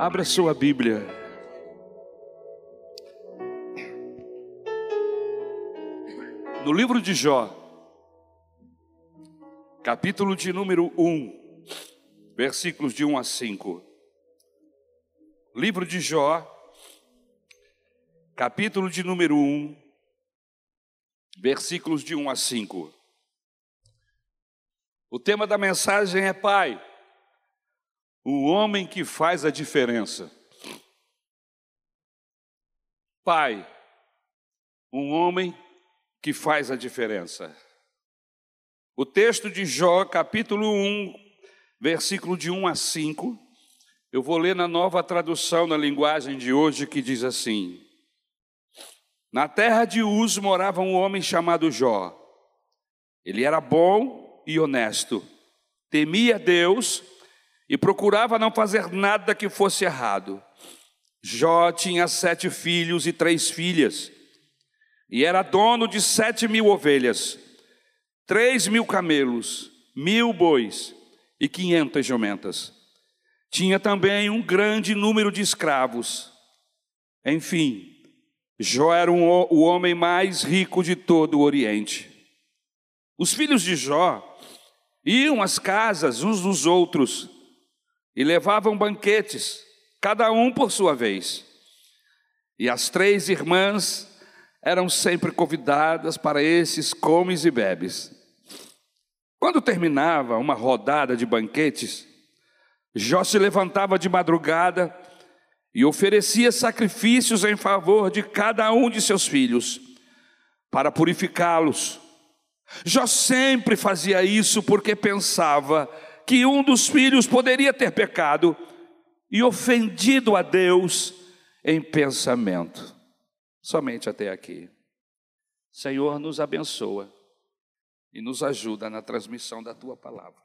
Abra sua Bíblia. No livro de Jó, capítulo de número 1, versículos de 1 a 5. Livro de Jó, capítulo de número 1, versículos de 1 a 5. O tema da mensagem é Pai, o homem que faz a diferença. Pai, um homem que faz a diferença. O texto de Jó, capítulo 1, versículo de 1 a 5, eu vou ler na nova tradução na linguagem de hoje que diz assim: Na terra de Uz morava um homem chamado Jó. Ele era bom e honesto, temia Deus e procurava não fazer nada que fosse errado. Jó tinha sete filhos e três filhas, e era dono de sete mil ovelhas, três mil camelos, mil bois e quinhentas jumentas. Tinha também um grande número de escravos. Enfim, Jó era um, o homem mais rico de todo o Oriente. Os filhos de Jó iam às casas uns dos outros e levavam banquetes, cada um por sua vez. E as três irmãs eram sempre convidadas para esses comes e bebes. Quando terminava uma rodada de banquetes, Jó se levantava de madrugada e oferecia sacrifícios em favor de cada um de seus filhos, para purificá-los. Jó sempre fazia isso porque pensava que um dos filhos poderia ter pecado e ofendido a Deus em pensamento. Somente até aqui. Senhor, nos abençoa e nos ajuda na transmissão da tua palavra.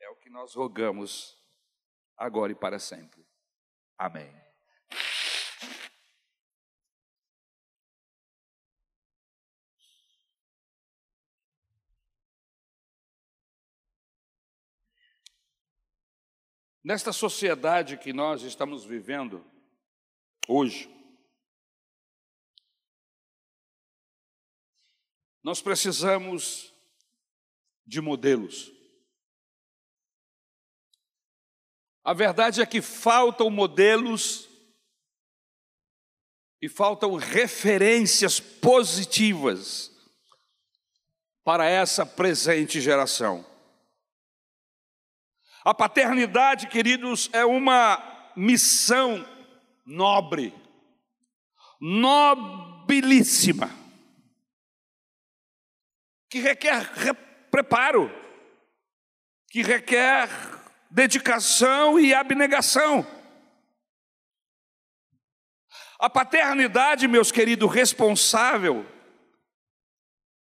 É o que nós rogamos agora e para sempre. Amém. Nesta sociedade que nós estamos vivendo hoje, nós precisamos de modelos. A verdade é que faltam modelos e faltam referências positivas para essa presente geração. A paternidade, queridos, é uma missão nobre, nobilíssima, que requer preparo, que requer dedicação e abnegação. A paternidade, meus queridos, responsável,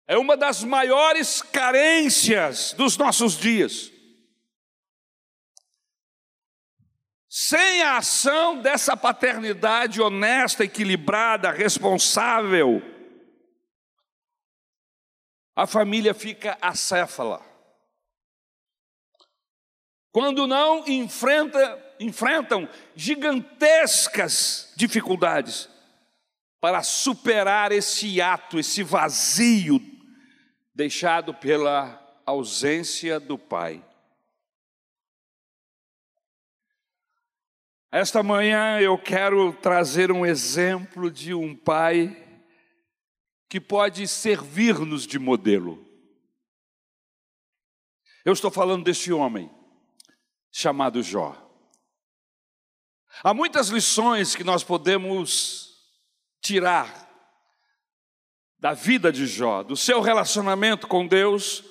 é uma das maiores carências dos nossos dias. Sem a ação dessa paternidade honesta, equilibrada, responsável, a família fica acéfala. Quando não enfrenta, enfrentam gigantescas dificuldades para superar esse ato, esse vazio deixado pela ausência do pai. Esta manhã eu quero trazer um exemplo de um pai que pode servir-nos de modelo. Eu estou falando deste homem chamado Jó. Há muitas lições que nós podemos tirar da vida de Jó, do seu relacionamento com Deus,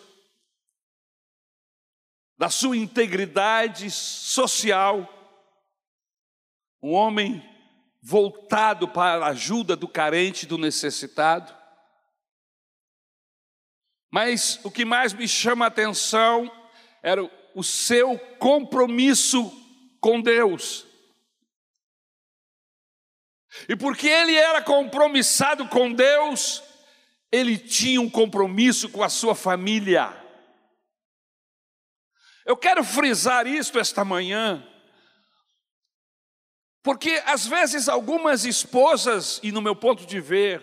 da sua integridade social, um homem voltado para a ajuda do carente, do necessitado. Mas o que mais me chama a atenção era o seu compromisso com Deus. E porque ele era compromissado com Deus, ele tinha um compromisso com a sua família. Eu quero frisar isto esta manhã, Porque às vezes algumas esposas, e no meu ponto de ver,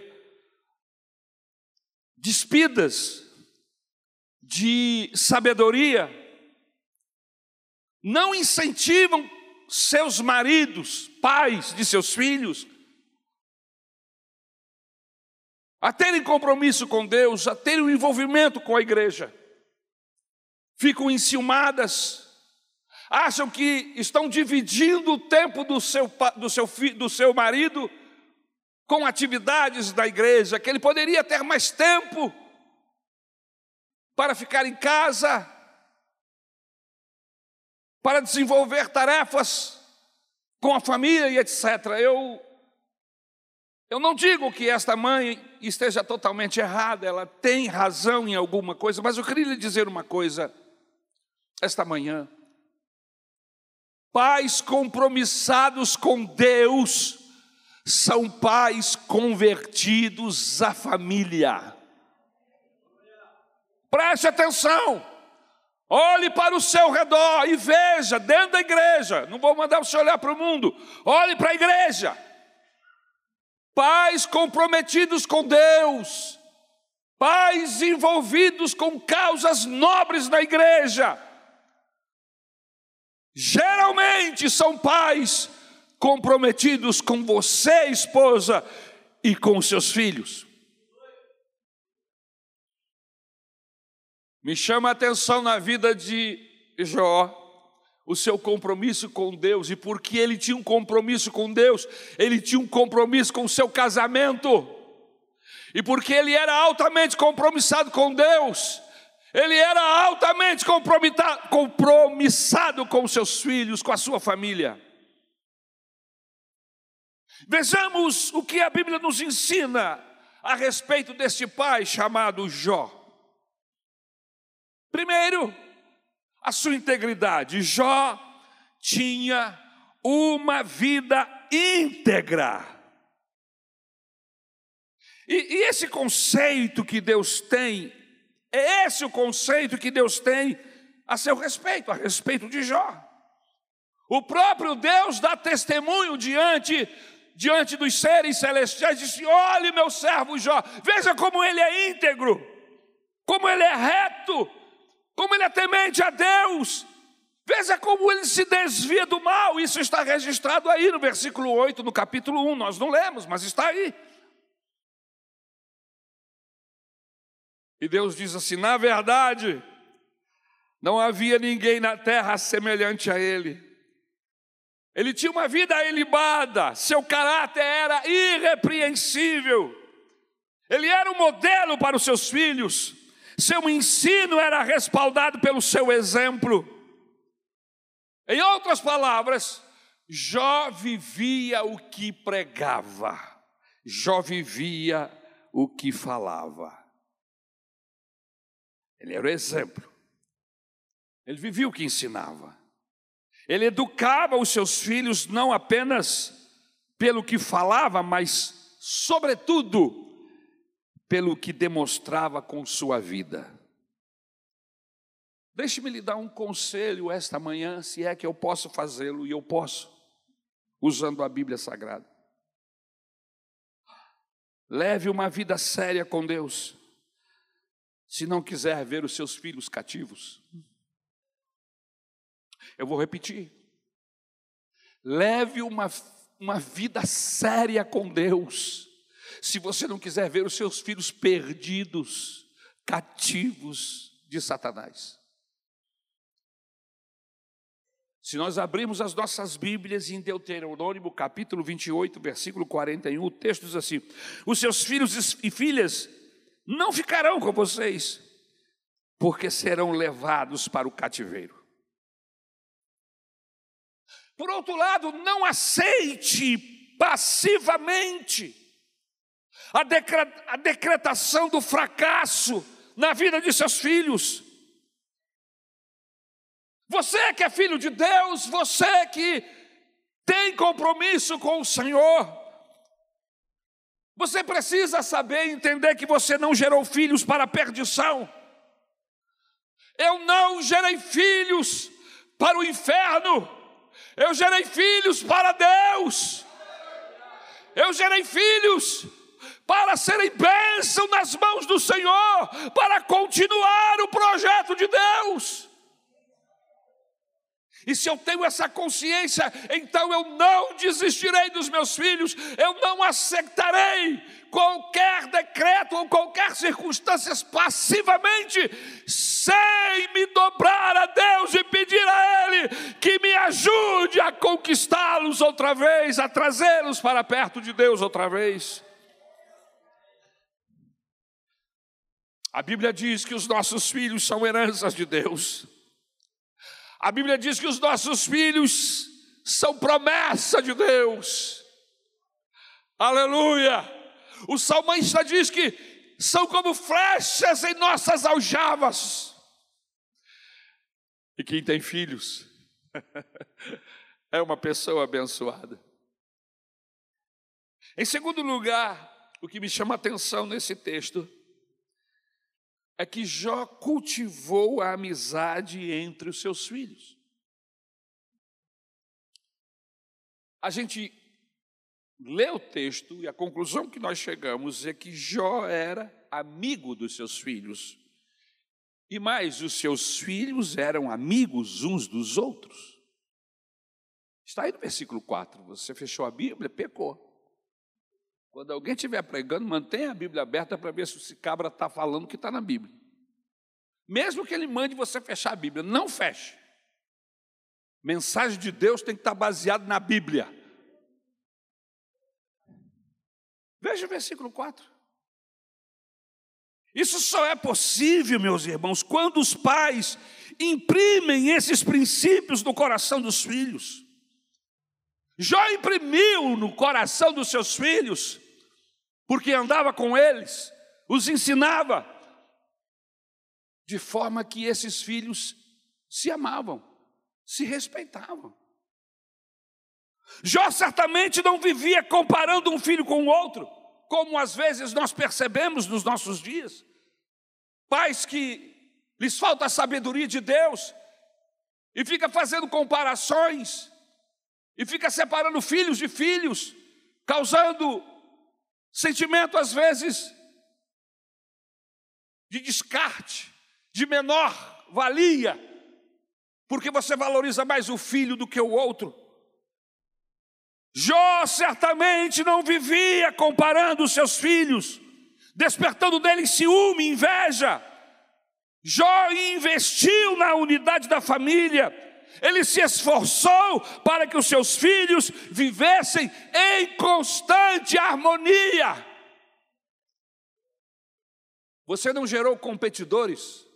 despidas de sabedoria, não incentivam seus maridos, pais de seus filhos, a terem compromisso com Deus, a terem um envolvimento com a igreja. Ficam enciumadas, acham que estão dividindo o tempo do seu, do seu, do seu marido com atividades da igreja, que ele poderia ter mais tempo para ficar em casa, para desenvolver tarefas com a família e etc. Eu, eu não digo que esta mãe esteja totalmente errada, ela tem razão em alguma coisa, mas eu queria lhe dizer uma coisa esta manhã. Pais compromissados com Deus, são pais convertidos à família. Preste atenção. Olhe para o seu redor e veja, dentro da igreja, não vou mandar você olhar para o mundo, olhe para a igreja. Pais comprometidos com Deus, pais envolvidos com causas nobres na igreja. Geralmente são pais comprometidos com você, esposa, e com seus filhos. Me chama a atenção na vida de Jó, o seu compromisso com Deus, e porque ele tinha um compromisso com Deus, ele tinha um compromisso com o seu casamento, e porque ele era altamente compromissado com Deus, ele era altamente compromissado com seus filhos, com a sua família. Vejamos o que a Bíblia nos ensina a respeito deste pai chamado Jó. Primeiro, a sua integridade. Jó tinha uma vida íntegra. E, e, esse conceito que Deus tem, é esse o conceito que Deus tem a seu respeito, a respeito de Jó. O próprio Deus dá testemunho diante diante dos seres celestiais, disse: Olhe, meu servo Jó, veja como ele é íntegro, como ele é reto, como ele é temente a Deus. Veja como ele se desvia do mal. Isso está registrado aí no versículo 8, no capítulo 1. Nós não lemos, mas está aí. E Deus diz assim: na verdade, não havia ninguém na terra semelhante a ele ele tinha uma vida ilibada, seu caráter era irrepreensível. Ele era um modelo para os seus filhos. Seu ensino era respaldado pelo seu exemplo. Em outras palavras, Jó vivia o que pregava. Jó vivia o que falava. Ele era o exemplo. Ele vivia o que ensinava. Ele educava os seus filhos não apenas pelo que falava, mas, sobretudo, pelo que demonstrava com sua vida. Deixe-me lhe dar um conselho esta manhã, se é que eu posso fazê-lo, e eu posso, usando a Bíblia Sagrada. Leve uma vida séria com Deus, se não quiser ver os seus filhos cativos. Eu vou repetir. Leve uma, uma vida séria com Deus. Se você não quiser ver os seus filhos perdidos, cativos de Satanás. Se nós abrirmos as nossas Bíblias em Deuteronômio, capítulo 28, versículo 41, o texto diz assim: Os seus filhos e filhas não ficarão com vocês, porque serão levados para o cativeiro. Por outro lado, não aceite passivamente a, a decretação do fracasso na vida de seus filhos. Você que é filho de Deus, você que tem compromisso com o Senhor, você precisa saber e entender que você não gerou filhos para a perdição. Eu não gerei filhos para o inferno. Eu gerei filhos para Deus. Eu gerei filhos para serem bênção nas mãos do Senhor, para continuar o projeto de Deus. E se eu tenho essa consciência, então eu não desistirei dos meus filhos, eu não aceitarei qualquer decreto ou qualquer circunstância passivamente, sem me dobrar a Deus e pedir a Ele que me ajude a conquistá-los outra vez, a trazê-los para perto de Deus outra vez. A Bíblia diz que os nossos filhos são heranças de Deus. A Bíblia diz que os nossos filhos são promessa de Deus. Aleluia! O salmista diz que são como flechas em nossas aljavas. E quem tem filhos é uma pessoa abençoada. Em segundo lugar, o que me chama a atenção nesse texto é que Jó cultivou a amizade entre os seus filhos. A gente lê o texto e a conclusão que nós chegamos é que Jó era amigo dos seus filhos. E mais, os seus filhos eram amigos uns dos outros. Está aí no versículo 4. Você fechou a Bíblia, pecou. Quando alguém estiver pregando, mantenha a Bíblia aberta para ver se esse cabra está falando o que está na Bíblia. Mesmo que ele mande você fechar a Bíblia, não feche. Mensagem de Deus tem que estar baseada na Bíblia. Veja o versículo 4. Isso só é possível, meus irmãos, quando os pais imprimem esses princípios no coração dos filhos. Jó imprimiu no coração dos seus filhos, porque andava com eles, os ensinava, de forma que esses filhos se amavam, se respeitavam. Jó certamente não vivia comparando um filho com o outro, como às vezes nós percebemos nos nossos dias. Pais que lhes falta a sabedoria de Deus e fica fazendo comparações e fica separando filhos de filhos, causando sentimento às vezes de descarte, de menor valia, porque você valoriza mais o filho do que o outro. Jó certamente não vivia comparando os seus filhos, despertando deles ciúme, inveja. Jó investiu na unidade da família, ele se esforçou para que os seus filhos vivessem em constante harmonia. Você não gerou competidores,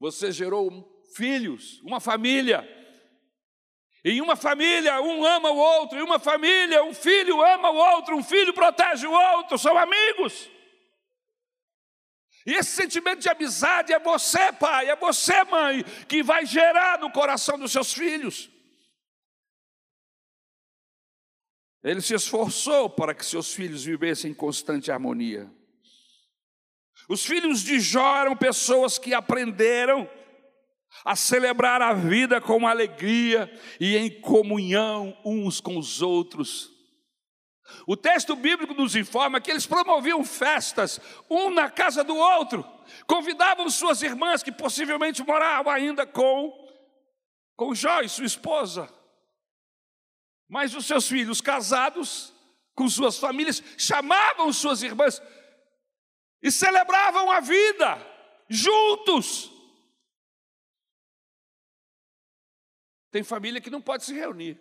você gerou filhos, uma família. Em uma família, um ama o outro, em uma família, um filho ama o outro, um filho protege o outro, são amigos. Esse sentimento de amizade é você, pai, é você, mãe, que vai gerar no coração dos seus filhos. Ele se esforçou para que seus filhos vivessem em constante harmonia. Os filhos de Jó eram pessoas que aprenderam a celebrar a vida com alegria e em comunhão uns com os outros. O texto bíblico nos informa que eles promoviam festas, um na casa do outro, convidavam suas irmãs, que possivelmente moravam ainda com, com Jó e sua esposa, mas os seus filhos casados, com suas famílias, chamavam suas irmãs e celebravam a vida juntos. Tem família que não pode se reunir.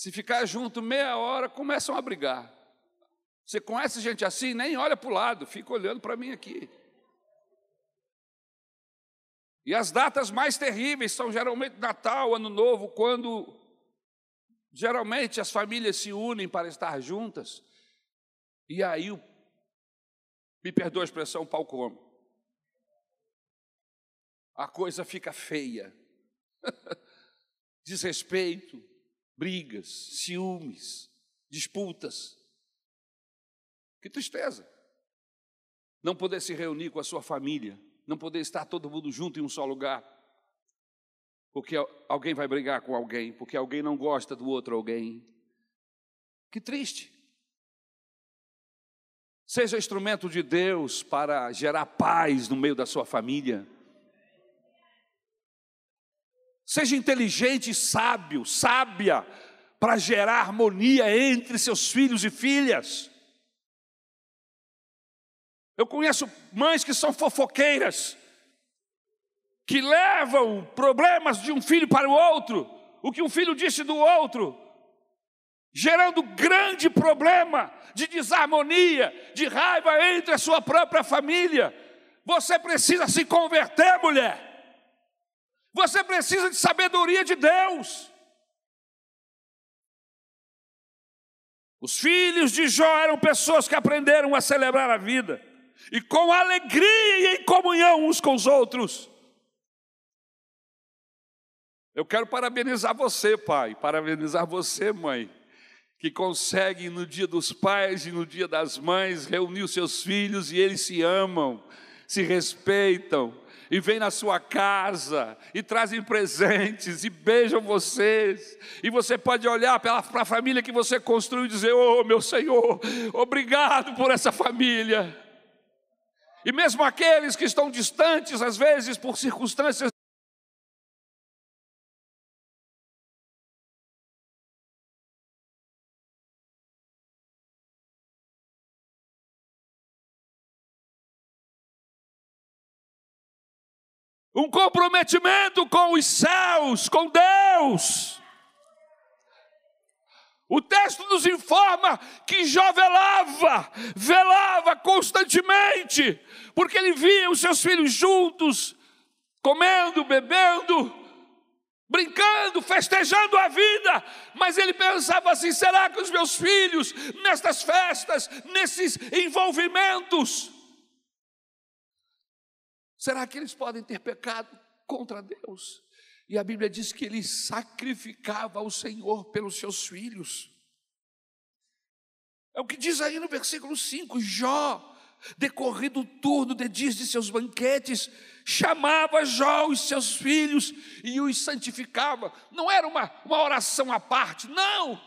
Se ficar junto meia hora, começam a brigar. Você conhece gente assim? Nem olha para o lado, fica olhando para mim aqui. E as datas mais terríveis são geralmente Natal, Ano Novo, quando geralmente as famílias se unem para estar juntas. E aí, me perdoa a expressão, pau come. A coisa fica feia. Desrespeito, brigas, ciúmes, disputas. Que tristeza. Não poder se reunir com a sua família, não poder estar todo mundo junto em um só lugar. porque alguém vai brigar com alguém, porque alguém não gosta do outro alguém. Que triste. Seja instrumento de Deus para gerar paz no meio da sua família. Seja inteligente e sábio, sábia, para gerar harmonia entre seus filhos e filhas. Eu conheço mães que são fofoqueiras, que levam problemas de um filho para o outro, o que um filho disse do outro, gerando grande problema de desarmonia, de raiva entre a sua própria família. Você precisa se converter, mulher. Você precisa de sabedoria de Deus. Os filhos de Jó eram pessoas que aprenderam a celebrar a vida e com alegria e em comunhão uns com os outros. Eu quero parabenizar você, pai, parabenizar você, mãe, que consegue no dia dos pais e no dia das mães reunir os seus filhos e eles se amam, se respeitam e vêm na sua casa e trazem presentes e beijam vocês. E você pode olhar para a família que você construiu e dizer: Oh, meu Senhor, obrigado por essa família. E mesmo aqueles que estão distantes, às vezes por circunstâncias um comprometimento com os céus, com Deus. O texto nos informa que Jó velava, velava constantemente, porque ele via os seus filhos juntos, comendo, bebendo, brincando, festejando a vida, mas ele pensava assim: será que os meus filhos, nestas festas, nesses envolvimentos, Será que eles podem ter pecado contra Deus? E a Bíblia diz que ele sacrificava ao Senhor pelos seus filhos. É o que diz aí no versículo 5: Jó, decorrido o turno de dias de seus banquetes, chamava Jó os seus filhos e os santificava. Não era uma, uma oração à parte, não.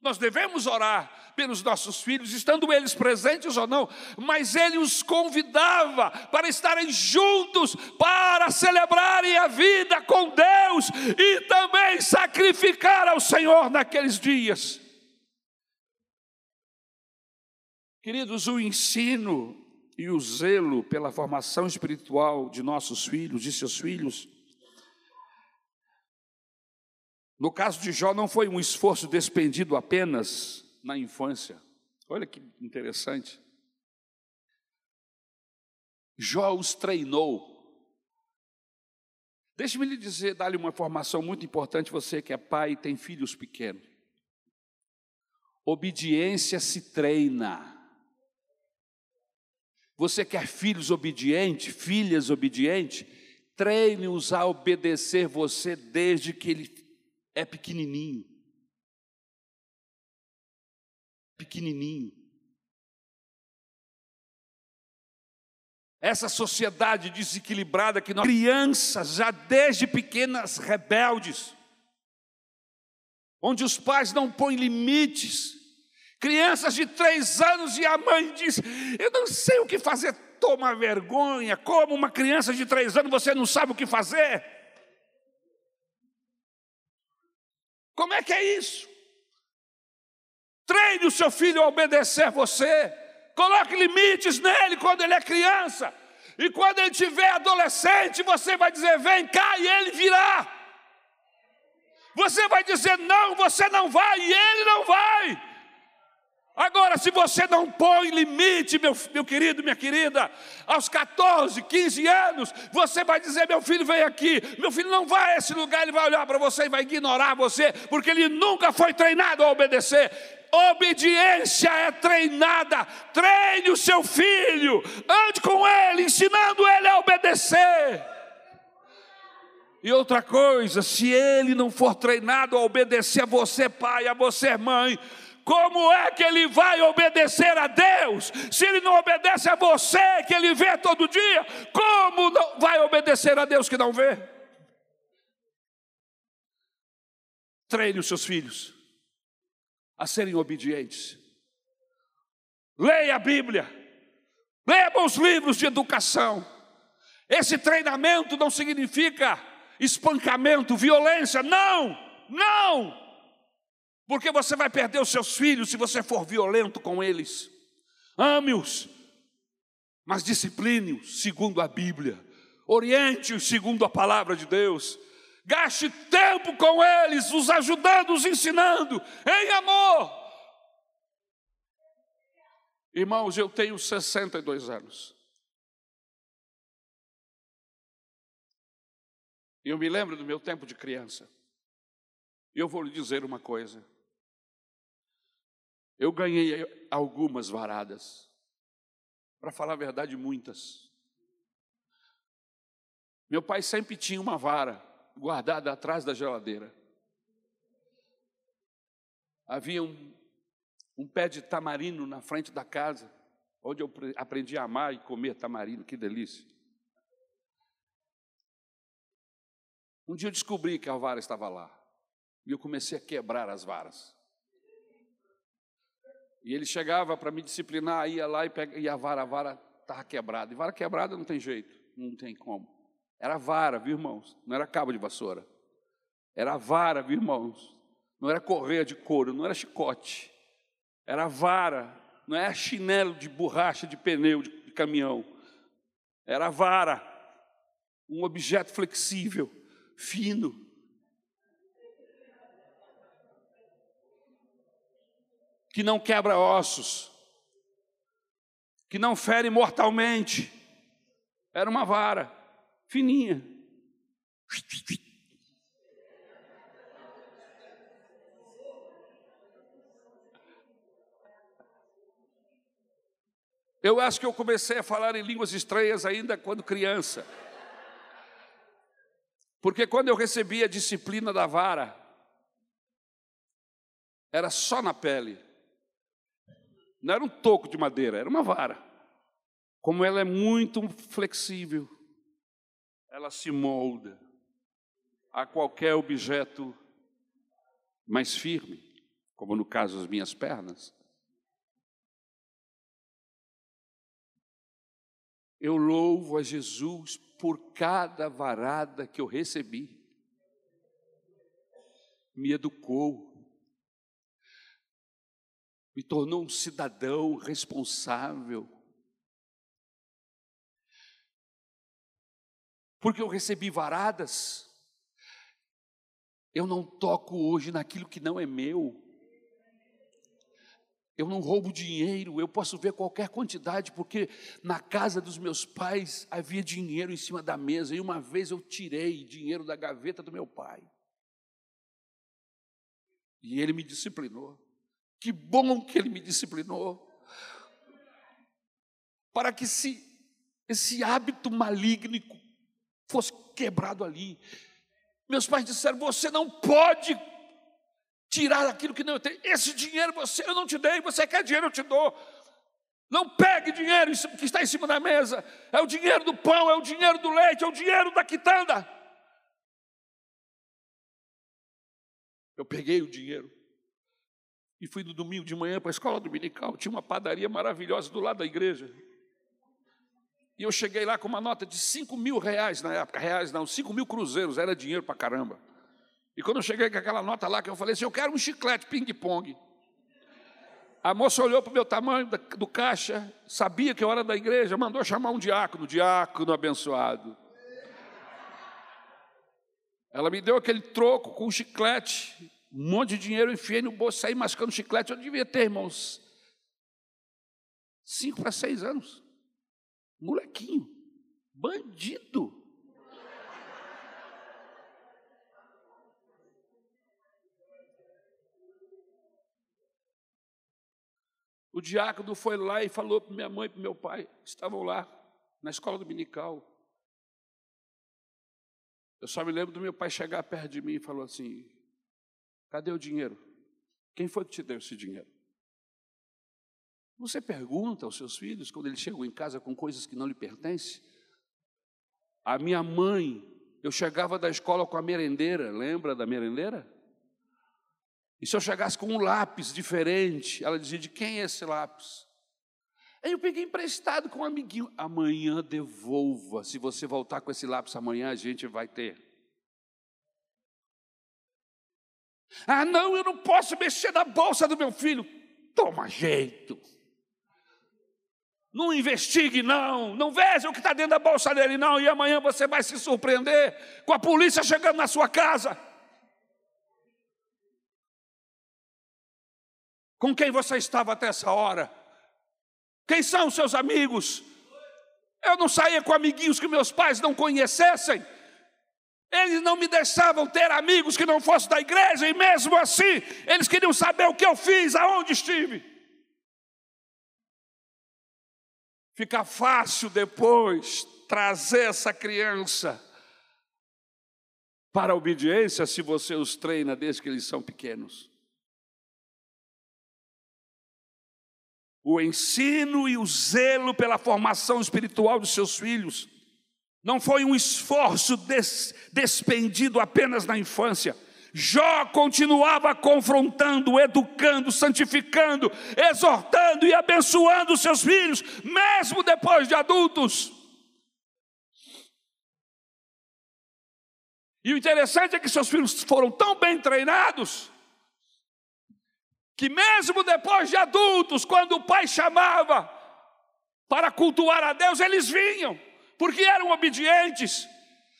Nós devemos orar pelos nossos filhos, estando eles presentes ou não, mas ele os convidava para estarem juntos, para celebrarem a vida com Deus e também sacrificar ao Senhor naqueles dias. Queridos, o ensino e o zelo pela formação espiritual de nossos filhos, de seus filhos, no caso de Jó, não foi um esforço despendido apenas na infância. Olha que interessante. Jó os treinou. Deixe-me lhe dizer, dar-lhe uma informação muito importante, você que é pai e tem filhos pequenos. Obediência se treina. Você quer filhos obedientes, filhas obedientes? Treine-os a obedecer você desde que ele é pequenininho. Pequenininho. Essa sociedade desequilibrada que nós crianças já desde pequenas rebeldes, onde os pais não põem limites, crianças de três anos e a mãe diz: Eu não sei o que fazer, toma vergonha. Como uma criança de três anos você não sabe o que fazer? Como é que é isso? Treine o seu filho a obedecer você. Coloque limites nele quando ele é criança. E quando ele tiver adolescente, você vai dizer: vem cá, e ele virá. Você vai dizer: não, você não vai, e ele não vai. Agora, se você não põe limite, meu, meu querido, minha querida, aos 14, 15 anos, você vai dizer: meu filho vem aqui, meu filho não vai a esse lugar, ele vai olhar para você e vai ignorar você, porque ele nunca foi treinado a obedecer. Obediência é treinada, treine o seu filho, ande com ele, ensinando ele a obedecer. E outra coisa, se ele não for treinado a obedecer a você, pai, a você, mãe, como é que ele vai obedecer a Deus? Se ele não obedece a você, que ele vê todo dia, como vai obedecer a Deus que não vê? Treine os seus filhos a serem obedientes. Leia a Bíblia. Leia bons livros de educação. Esse treinamento não significa espancamento, violência. Não, não. Porque você vai perder os seus filhos se você for violento com eles. Ame-os, mas discipline-os segundo a Bíblia. Oriente-os segundo a palavra de Deus. Gaste tempo com eles, os ajudando, os ensinando, em amor. Irmãos, eu tenho 62 anos. Eu me lembro do meu tempo de criança. E eu vou lhe dizer uma coisa. Eu ganhei algumas varadas. Para falar a verdade, muitas. Meu pai sempre tinha uma vara guardada atrás da geladeira. Havia um, um pé de tamarino na frente da casa, onde eu aprendi a amar e comer tamarino, que delícia. Um dia eu descobri que a vara estava lá, e eu comecei a quebrar as varas. E ele chegava para me disciplinar, ia lá e, pega, e a vara, a vara estava quebrada. E vara quebrada não tem jeito, não tem como. Era vara, viu, irmãos? Não era cabo de vassoura. Era vara, viu, irmãos? Não era correia de couro, não era chicote. Era vara, não era chinelo de borracha de pneu de, de caminhão. Era vara, um objeto flexível, fino. Que não quebra ossos, que não fere mortalmente. Era uma vara fininha. Eu acho que eu comecei a falar em línguas estranhas ainda quando criança. Porque quando eu recebi a disciplina da vara, era só na pele. Não era um toco de madeira, era uma vara. Como ela é muito flexível, ela se molda a qualquer objeto mais firme, como no caso as minhas pernas. Eu louvo a Jesus por cada varada que eu recebi. Me educou, me tornou um cidadão responsável, porque eu recebi varadas, eu não toco hoje naquilo que não é meu. Eu não roubo dinheiro, eu posso ver qualquer quantidade, porque na casa dos meus pais havia dinheiro em cima da mesa, e uma vez eu tirei dinheiro da gaveta do meu pai. E ele me disciplinou. Que bom que ele me disciplinou. Para que esse, esse hábito maligno fosse quebrado ali. Meus pais disseram: Você não pode tirar aquilo que não tenho. Esse dinheiro você, eu não te dei, você quer dinheiro, eu te dou. Não pegue dinheiro que está em cima da mesa. É o dinheiro do pão, é o dinheiro do leite, é o dinheiro da quitanda. Eu peguei o dinheiro e fui no domingo de manhã para a escola dominical. Tinha uma padaria maravilhosa do lado da igreja. E eu cheguei lá com uma nota de 5 mil reais na época, reais não, 5 mil cruzeiros, era dinheiro para caramba. E quando eu cheguei com aquela nota lá, que eu falei assim, eu quero um chiclete ping-pong. A moça olhou para o meu tamanho do caixa, sabia que eu era da igreja, mandou chamar um diácono, diácono abençoado. Ela me deu aquele troco com um chiclete, um monte de dinheiro, enfiei no bolso, saí mascando chiclete. Eu devia ter, irmãos, cinco para seis anos. Molequinho, bandido. O diácono foi lá e falou para minha mãe e para meu pai, estavam lá na escola dominical. Eu só me lembro do meu pai chegar perto de mim e falou assim: Cadê o dinheiro? Quem foi que te deu esse dinheiro? Você pergunta aos seus filhos quando eles chegam em casa com coisas que não lhe pertencem? A minha mãe, eu chegava da escola com a merendeira, lembra da merendeira? E se eu chegasse com um lápis diferente, ela dizia: De quem é esse lápis? Aí eu peguei emprestado com um amiguinho. Amanhã devolva. Se você voltar com esse lápis amanhã, a gente vai ter. Ah, não, eu não posso mexer na bolsa do meu filho. Toma jeito. Não investigue, não. Não veja o que está dentro da bolsa dele, não. E amanhã você vai se surpreender com a polícia chegando na sua casa. Com quem você estava até essa hora? Quem são os seus amigos? Eu não saía com amiguinhos que meus pais não conhecessem. Eles não me deixavam ter amigos que não fossem da igreja, e mesmo assim, eles queriam saber o que eu fiz, aonde estive. Fica fácil depois trazer essa criança para a obediência se você os treina desde que eles são pequenos. O ensino e o zelo pela formação espiritual dos seus filhos não foi um esforço des, despendido apenas na infância. Jó continuava confrontando, educando, santificando, exortando e abençoando seus filhos, mesmo depois de adultos. E o interessante é que seus filhos foram tão bem treinados, que mesmo depois de adultos, quando o pai chamava para cultuar a Deus, eles vinham porque eram obedientes.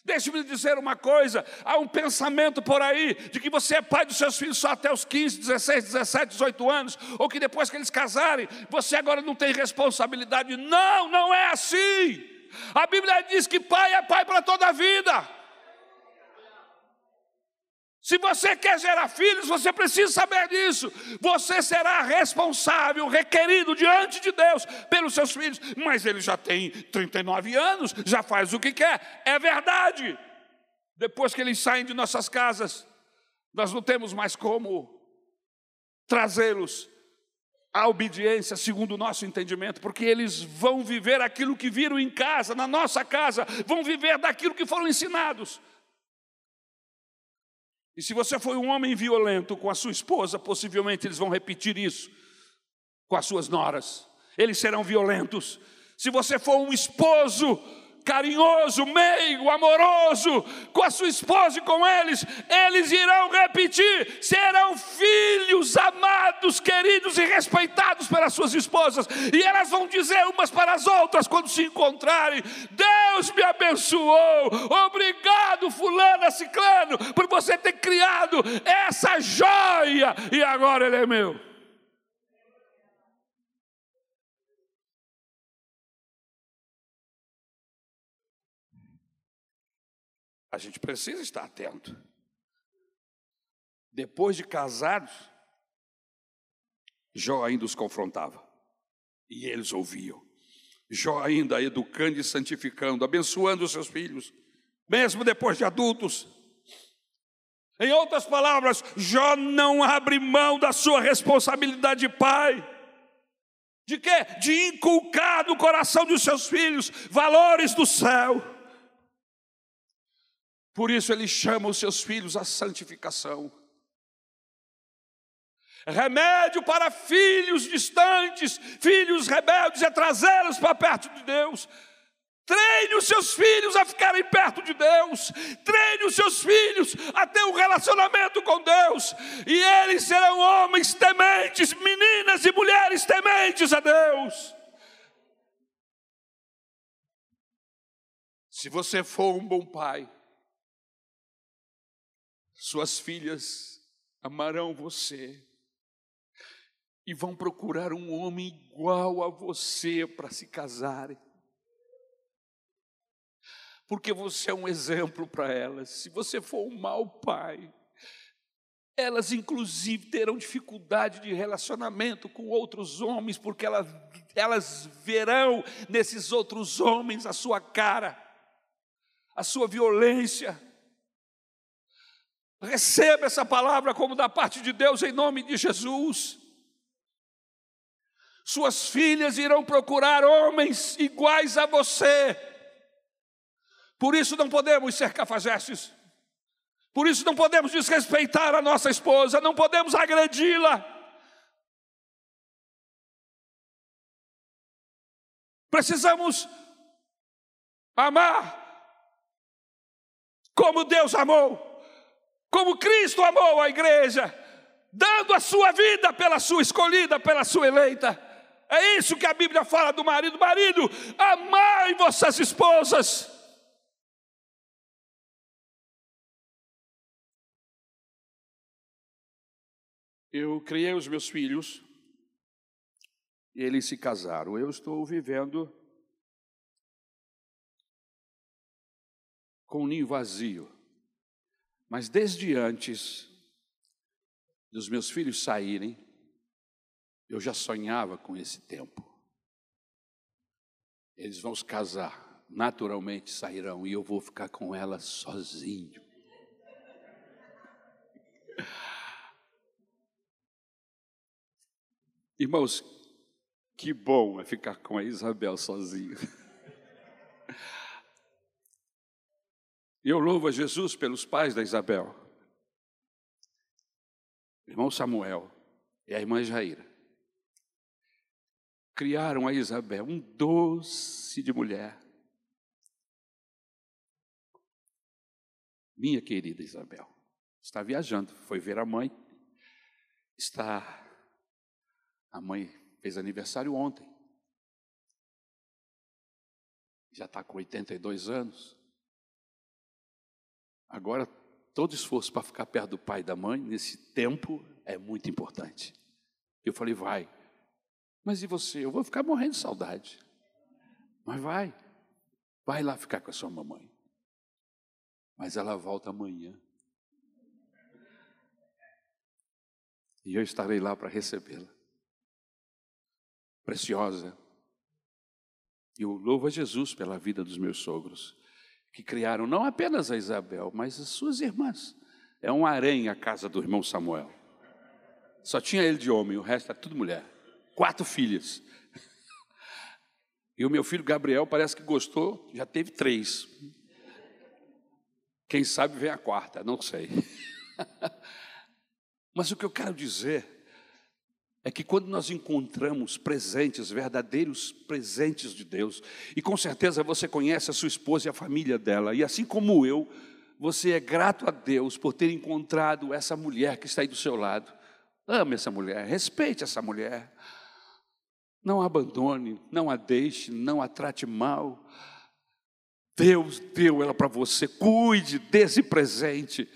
Deixe-me dizer uma coisa: há um pensamento por aí de que você é pai dos seus filhos só até os 15, 16, 17, 18 anos, ou que depois que eles casarem, você agora não tem responsabilidade. Não, não é assim. A Bíblia diz que pai é pai para toda a vida. Se você quer gerar filhos, você precisa saber disso. Você será responsável, requerido diante de Deus pelos seus filhos. Mas ele já tem 39 anos, já faz o que quer. É verdade. Depois que eles saem de nossas casas, nós não temos mais como trazê-los à obediência segundo o nosso entendimento, porque eles vão viver aquilo que viram em casa, na nossa casa, vão viver daquilo que foram ensinados. E se você foi um homem violento com a sua esposa, possivelmente eles vão repetir isso com as suas noras. Eles serão violentos. Se você for um esposo carinhoso, meigo, amoroso com a sua esposa e com eles, eles irão repetir, serão filhos amados, queridos e respeitados pelas suas esposas, e elas vão dizer umas para as outras quando se encontrarem: Deus me abençoou, obrigado, Fulana, Ciclano, por você ter criado essa joia, e agora ele é meu. A gente precisa estar atento. Depois de casados, Jó ainda os confrontava. E eles ouviam. Jó ainda educando e santificando, abençoando os seus filhos, mesmo depois de adultos. Em outras palavras, Jó não abre mão da sua responsabilidade de pai. De quê? De inculcar no coração dos seus filhos valores do céu. Por isso ele chama os seus filhos à santificação. Remédio para filhos distantes, filhos rebeldes, é trazê-los para perto de Deus. Treine os seus filhos a ficarem perto de Deus. Treine os seus filhos a ter um relacionamento com Deus. E eles serão homens tementes, meninas e mulheres tementes a Deus. Se você for um bom pai, suas filhas amarão você e vão procurar um homem igual a você para se casarem. Porque você é um exemplo para elas. Se você for um mau pai, elas inclusive terão dificuldade de relacionamento com outros homens, porque elas, elas verão nesses outros homens a sua cara, a sua violência, Receba essa palavra como da parte de Deus em nome de Jesus. Suas filhas irão procurar homens iguais a você. Por isso não podemos ser cafajestes. Por isso não podemos desrespeitar a nossa esposa, não podemos agredi-la. Precisamos amar como Deus amou, como Cristo amou a igreja, dando a sua vida pela sua escolhida, pela sua eleita. É isso que a Bíblia fala do marido. Marido, amai vossas esposas. Eu criei os meus filhos e eles se casaram. Eu estou vivendo com um ninho vazio. Mas desde antes dos meus filhos saírem, eu já sonhava com esse tempo. Eles vão se casar, naturalmente sairão e eu vou ficar com ela sozinho. Irmãos, que bom é ficar com a Isabel sozinho. Eu louvo a Jesus pelos pais da Isabel. irmão Samuel e a irmã Jaira criaram a Isabel, um doce de mulher. Minha querida Isabel, está viajando, foi ver a mãe, está. A mãe fez aniversário ontem, já está com 82 anos. Agora, todo esforço para ficar perto do pai e da mãe, nesse tempo, é muito importante. Eu falei, vai, mas e você? Eu vou ficar morrendo de saudade. Mas vai, vai lá ficar com a sua mamãe. Mas ela volta amanhã. E eu estarei lá para recebê-la. Preciosa. E eu louvo a Jesus pela vida dos meus sogros, que criaram não apenas a Isabel, mas as suas irmãs. É um harém a casa do irmão Samuel. Só tinha ele de homem, o resto é tudo mulher quatro filhas. E o meu filho Gabriel parece que gostou, já teve três. Quem sabe vem a quarta, não sei. Mas o que eu quero dizer é que quando nós encontramos presentes, verdadeiros presentes de Deus, e com certeza você conhece a sua esposa e a família dela, e assim como eu, você é grato a Deus por ter encontrado essa mulher que está aí do seu lado. Ame essa mulher, respeite essa mulher. Não a abandone, não a deixe, não a trate mal. Deus deu ela para você. Cuide desse presente.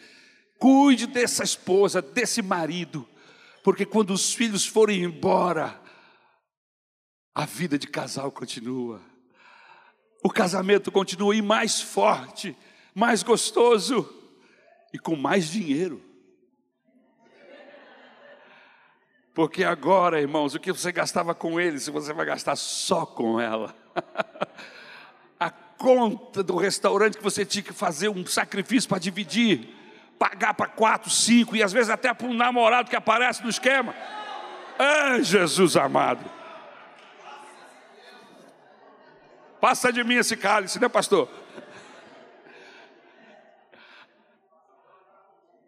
Cuide dessa esposa, desse marido. Porque quando os filhos forem embora, a vida de casal continua. O casamento continua e mais forte, mais gostoso e com mais dinheiro. Porque agora, irmãos, o que você gastava com ele, se você vai gastar só com ela. A conta do restaurante que você tinha que fazer um sacrifício para dividir, pagar para quatro, cinco e às vezes até para um namorado que aparece no esquema. Ah, Jesus amado. Passa de mim esse cálice, né, pastor?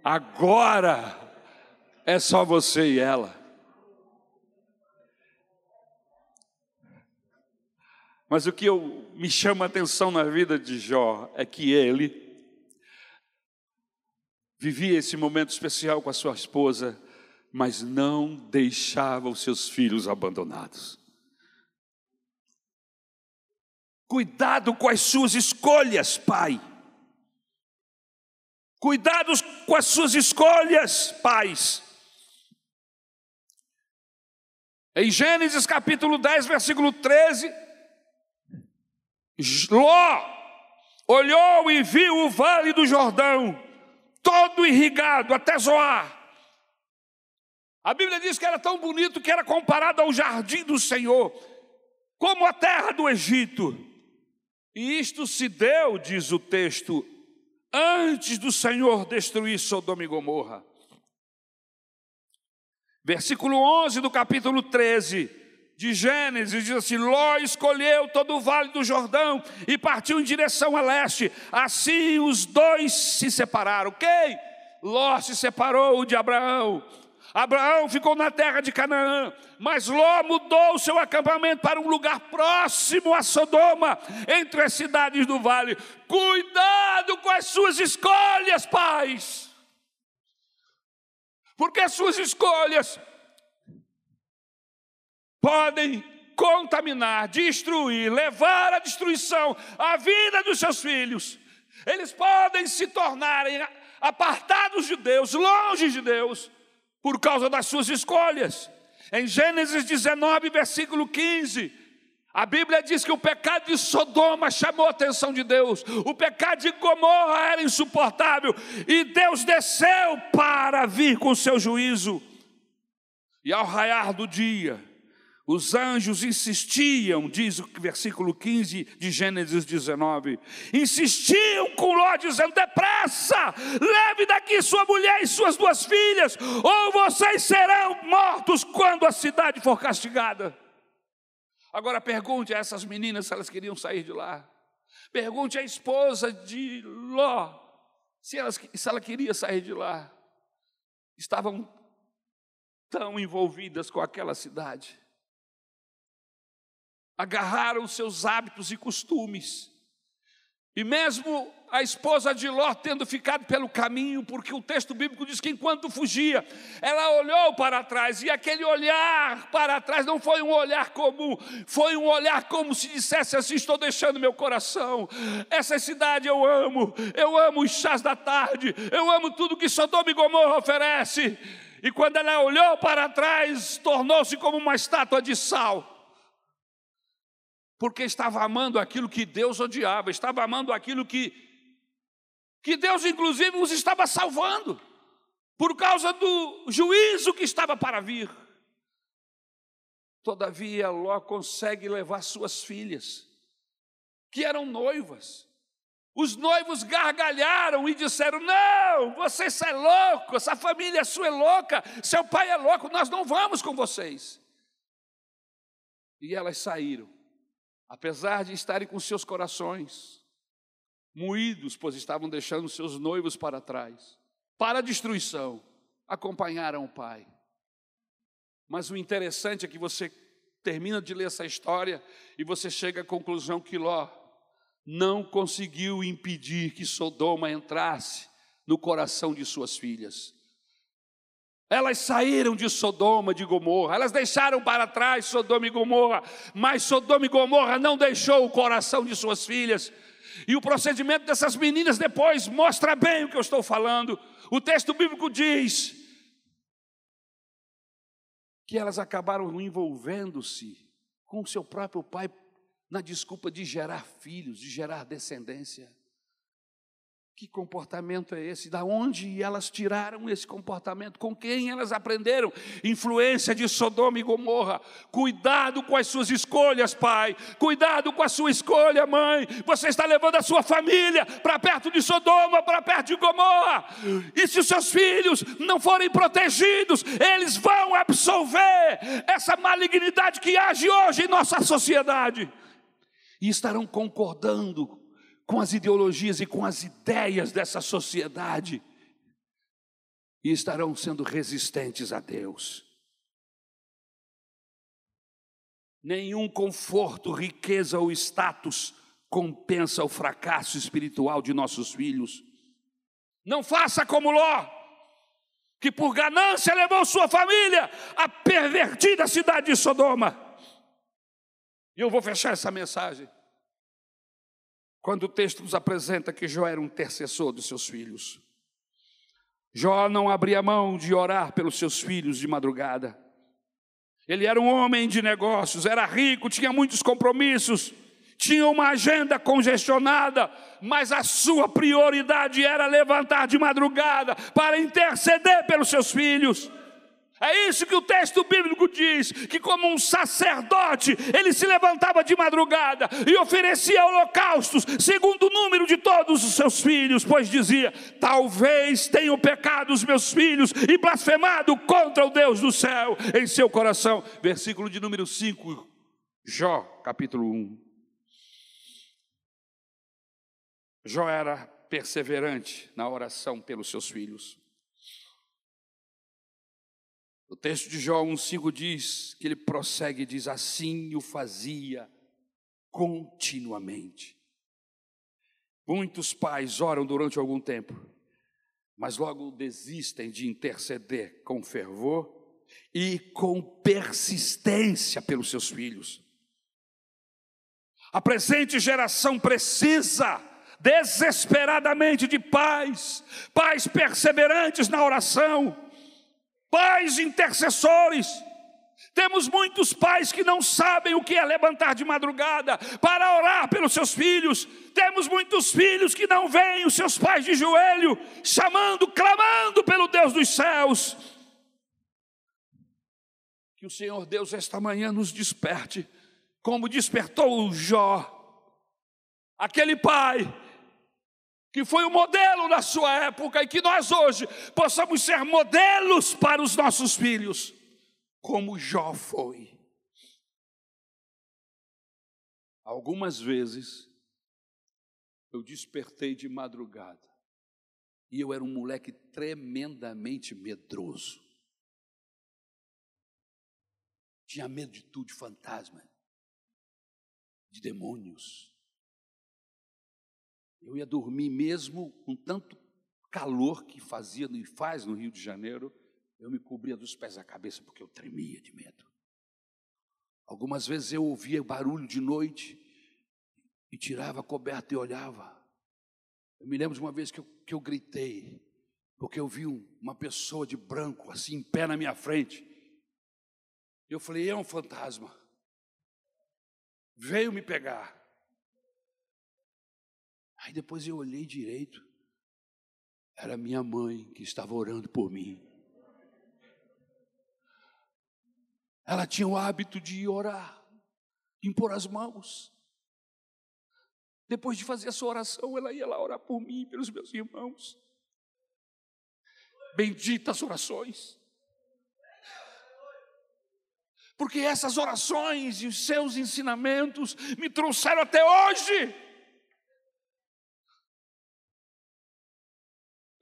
Agora é só você e ela. Mas o que eu, me chama a atenção na vida de Jó é que ele vivia esse momento especial com a sua esposa, mas não deixava os seus filhos abandonados. Cuidado com as suas escolhas, pai. Cuidados com as suas escolhas, pais. Em Gênesis capítulo 10, versículo 13, Ló olhou e viu o vale do Jordão, todo irrigado até Zoar. A Bíblia diz que era tão bonito que era comparado ao jardim do Senhor, como a terra do Egito. E isto se deu, diz o texto, antes do Senhor destruir Sodoma e Gomorra. Versículo 11 do capítulo 13 de Gênesis, diz assim: Ló escolheu todo o vale do Jordão e partiu em direção a leste. Assim os dois se separaram. Quem? Ló se separou de Abraão. Abraão ficou na terra de Canaã, mas Ló mudou o seu acampamento para um lugar próximo a Sodoma, entre as cidades do vale. Cuidado com as suas escolhas, pais, porque as suas escolhas podem contaminar, destruir, levar à destruição a vida dos seus filhos. Eles podem se tornarem apartados de Deus, longe de Deus por causa das suas escolhas. Em Gênesis 19, versículo 15, a Bíblia diz que o pecado de Sodoma chamou a atenção de Deus, o pecado de Gomorra era insuportável, e Deus desceu para vir com o seu juízo. E ao raiar do dia, os anjos insistiam, diz o versículo 15 de Gênesis 19, insistiam com Ló, dizendo: depressa, leve daqui sua mulher e suas duas filhas, ou vocês serão mortos quando a cidade for castigada. Agora pergunte a essas meninas se elas queriam sair de lá. Pergunte à esposa de Ló se, elas, se ela queria sair de lá. Estavam tão envolvidas com aquela cidade agarraram seus hábitos e costumes. E mesmo a esposa de Ló tendo ficado pelo caminho, porque o texto bíblico diz que enquanto fugia, ela olhou para trás, e aquele olhar para trás não foi um olhar comum, foi um olhar como se dissesse assim: estou deixando meu coração, essa cidade eu amo, eu amo os chás da tarde, eu amo tudo que Sodoma e Gomorra oferece. E quando ela olhou para trás, tornou-se como uma estátua de sal porque estava amando aquilo que Deus odiava, estava amando aquilo que, que Deus, inclusive, os estava salvando, por causa do juízo que estava para vir. Todavia, Ló consegue levar suas filhas, que eram noivas. Os noivos gargalharam e disseram: Não, você é louco, essa família sua é louca, seu pai é louco, nós não vamos com vocês. E elas saíram apesar de estarem com seus corações moídos, pois estavam deixando seus noivos para trás, para a destruição, acompanharam o pai. Mas o interessante é que você termina de ler essa história e você chega à conclusão que Ló não conseguiu impedir que Sodoma entrasse no coração de suas filhas. Elas saíram de Sodoma, de Gomorra, elas deixaram para trás Sodoma e Gomorra, mas Sodoma e Gomorra não deixou o coração de suas filhas. E o procedimento dessas meninas depois mostra bem o que eu estou falando. O texto bíblico diz que elas acabaram envolvendo-se com o seu próprio pai na desculpa de gerar filhos, de gerar descendência. Que comportamento é esse? Da onde elas tiraram esse comportamento? Com quem elas aprenderam? Influência de Sodoma e Gomorra. Cuidado com as suas escolhas, pai. Cuidado com a sua escolha, mãe. Você está levando a sua família para perto de Sodoma, para perto de Gomorra. E se os seus filhos não forem protegidos, eles vão absolver essa malignidade que age hoje em nossa sociedade. E estarão concordando com as ideologias e com as ideias dessa sociedade e estarão sendo resistentes a Deus. Nenhum conforto, riqueza ou status compensa o fracasso espiritual de nossos filhos. Não faça como Ló, que por ganância levou sua família à pervertida cidade de Sodoma. E eu vou fechar essa mensagem quando o texto nos apresenta que Jó era um intercessor dos seus filhos. Jó não abria mão de orar pelos seus filhos de madrugada. Ele era um homem de negócios, era rico, tinha muitos compromissos, tinha uma agenda congestionada, mas a sua prioridade era levantar de madrugada para interceder pelos seus filhos. É isso que o texto bíblico diz: que, como um sacerdote, ele se levantava de madrugada e oferecia holocaustos, segundo o número de todos os seus filhos, pois dizia: Talvez tenham pecado os meus filhos e blasfemado contra o Deus do céu em seu coração. Versículo de número 5, Jó, capítulo 1. Jó era perseverante na oração pelos seus filhos. O texto de Jó 1,5 diz que ele prossegue e diz: Assim o fazia continuamente. Muitos pais oram durante algum tempo, mas logo desistem de interceder com fervor e com persistência pelos seus filhos. A presente geração precisa desesperadamente de pais, pais perseverantes na oração, pais intercessores. Temos muitos pais que não sabem o que é levantar de madrugada para orar pelos seus filhos. Temos muitos filhos que não veem os seus pais de joelho, chamando, clamando pelo Deus dos céus. Que o Senhor Deus esta manhã nos desperte, como despertou o Jó, aquele pai que foi o modelo da sua época e que nós hoje possamos ser modelos para os nossos filhos, como Jó foi. Algumas vezes eu despertei de madrugada e eu era um moleque tremendamente medroso. Tinha medo de tudo, de fantasma, de demônios. Eu ia dormir mesmo com tanto calor que fazia e faz no Rio de Janeiro, eu me cobria dos pés à cabeça porque eu tremia de medo. Algumas vezes eu ouvia barulho de noite e tirava a coberta e olhava. Eu me lembro de uma vez que eu, que eu gritei, porque eu vi uma pessoa de branco assim em pé na minha frente. Eu falei: é um fantasma. Veio me pegar. Aí depois eu olhei direito, era minha mãe que estava orando por mim. Ela tinha o hábito de orar, impor as mãos. Depois de fazer a sua oração, ela ia lá orar por mim e pelos meus irmãos. Benditas orações. Porque essas orações e os seus ensinamentos me trouxeram até hoje.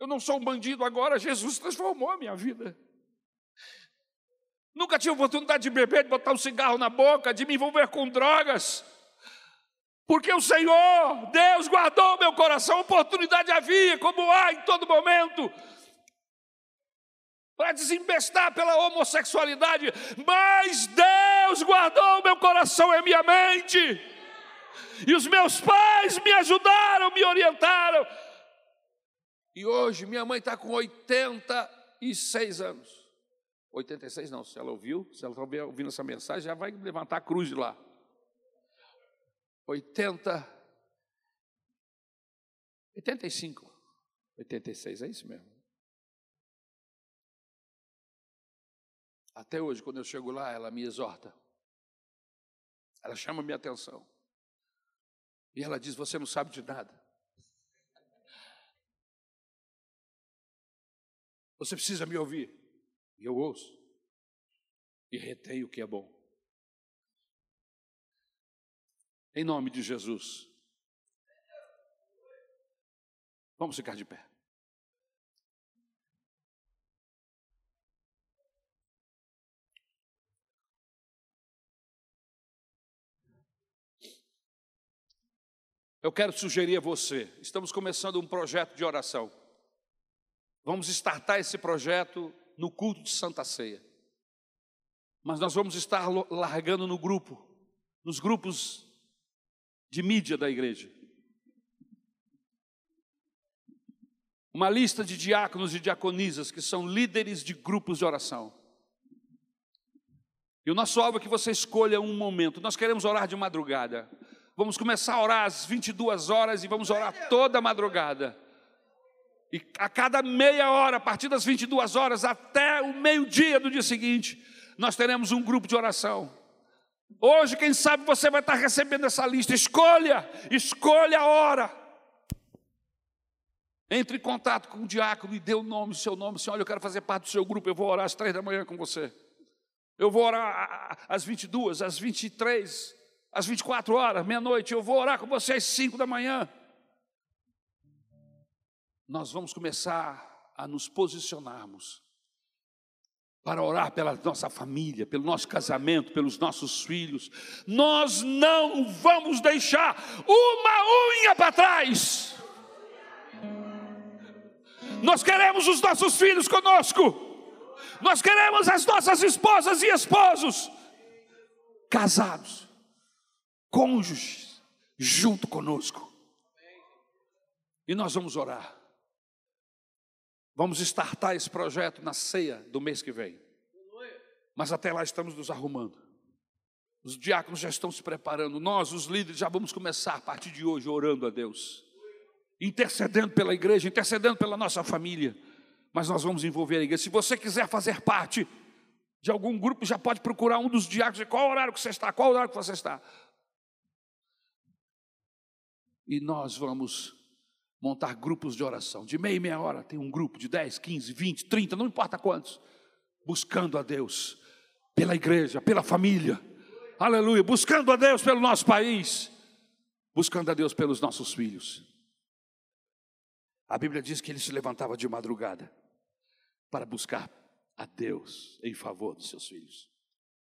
Eu não sou um bandido agora, Jesus transformou a minha vida. Nunca tive oportunidade de beber, de botar um cigarro na boca, de me envolver com drogas. Porque o Senhor, Deus guardou meu coração, oportunidade havia, como há em todo momento, para desembestar pela homossexualidade, mas Deus guardou meu coração e minha mente, e os meus pais me ajudaram, me orientaram, e hoje minha mãe está com 86 anos. 86 não, se ela ouviu, se ela está ouvindo essa mensagem, já vai levantar a cruz de lá. 80, 85, 86, é isso mesmo. Até hoje, quando eu chego lá, ela me exorta. Ela chama minha atenção. E ela diz: Você não sabe de nada. Você precisa me ouvir. E eu ouço. E retenho o que é bom. Em nome de Jesus. Vamos ficar de pé. Eu quero sugerir a você, estamos começando um projeto de oração. Vamos startar esse projeto no culto de Santa Ceia. Mas nós vamos estar largando no grupo, nos grupos de mídia da igreja. Uma lista de diáconos e diaconisas que são líderes de grupos de oração. E o nosso alvo é que você escolha um momento. Nós queremos orar de madrugada. Vamos começar a orar às 22 horas e vamos orar toda a madrugada. E a cada meia hora, a partir das 22 horas até o meio-dia do dia seguinte, nós teremos um grupo de oração. Hoje, quem sabe você vai estar recebendo essa lista. Escolha, escolha a hora. Entre em contato com o diácono e dê o nome, o seu nome. Senhor, olha, eu quero fazer parte do seu grupo, eu vou orar às três da manhã com você. Eu vou orar às 22, às 23, às 24 horas, meia-noite. Eu vou orar com você às 5 da manhã. Nós vamos começar a nos posicionarmos para orar pela nossa família, pelo nosso casamento, pelos nossos filhos. Nós não vamos deixar uma unha para trás. Nós queremos os nossos filhos conosco. Nós queremos as nossas esposas e esposos casados, cônjuges, junto conosco. E nós vamos orar. Vamos startar esse projeto na ceia do mês que vem. Mas até lá estamos nos arrumando. Os diáconos já estão se preparando. Nós, os líderes, já vamos começar a partir de hoje orando a Deus, intercedendo pela igreja, intercedendo pela nossa família. Mas nós vamos envolver a igreja. Se você quiser fazer parte de algum grupo, já pode procurar um dos diáconos. Qual horário que você está? Qual horário que você está? E nós vamos montar grupos de oração. De meia e meia hora tem um grupo de 10, 15, 20, 30, não importa quantos, buscando a Deus pela igreja, pela família. Aleluia, buscando a Deus pelo nosso país, buscando a Deus pelos nossos filhos. A Bíblia diz que ele se levantava de madrugada para buscar a Deus em favor dos seus filhos.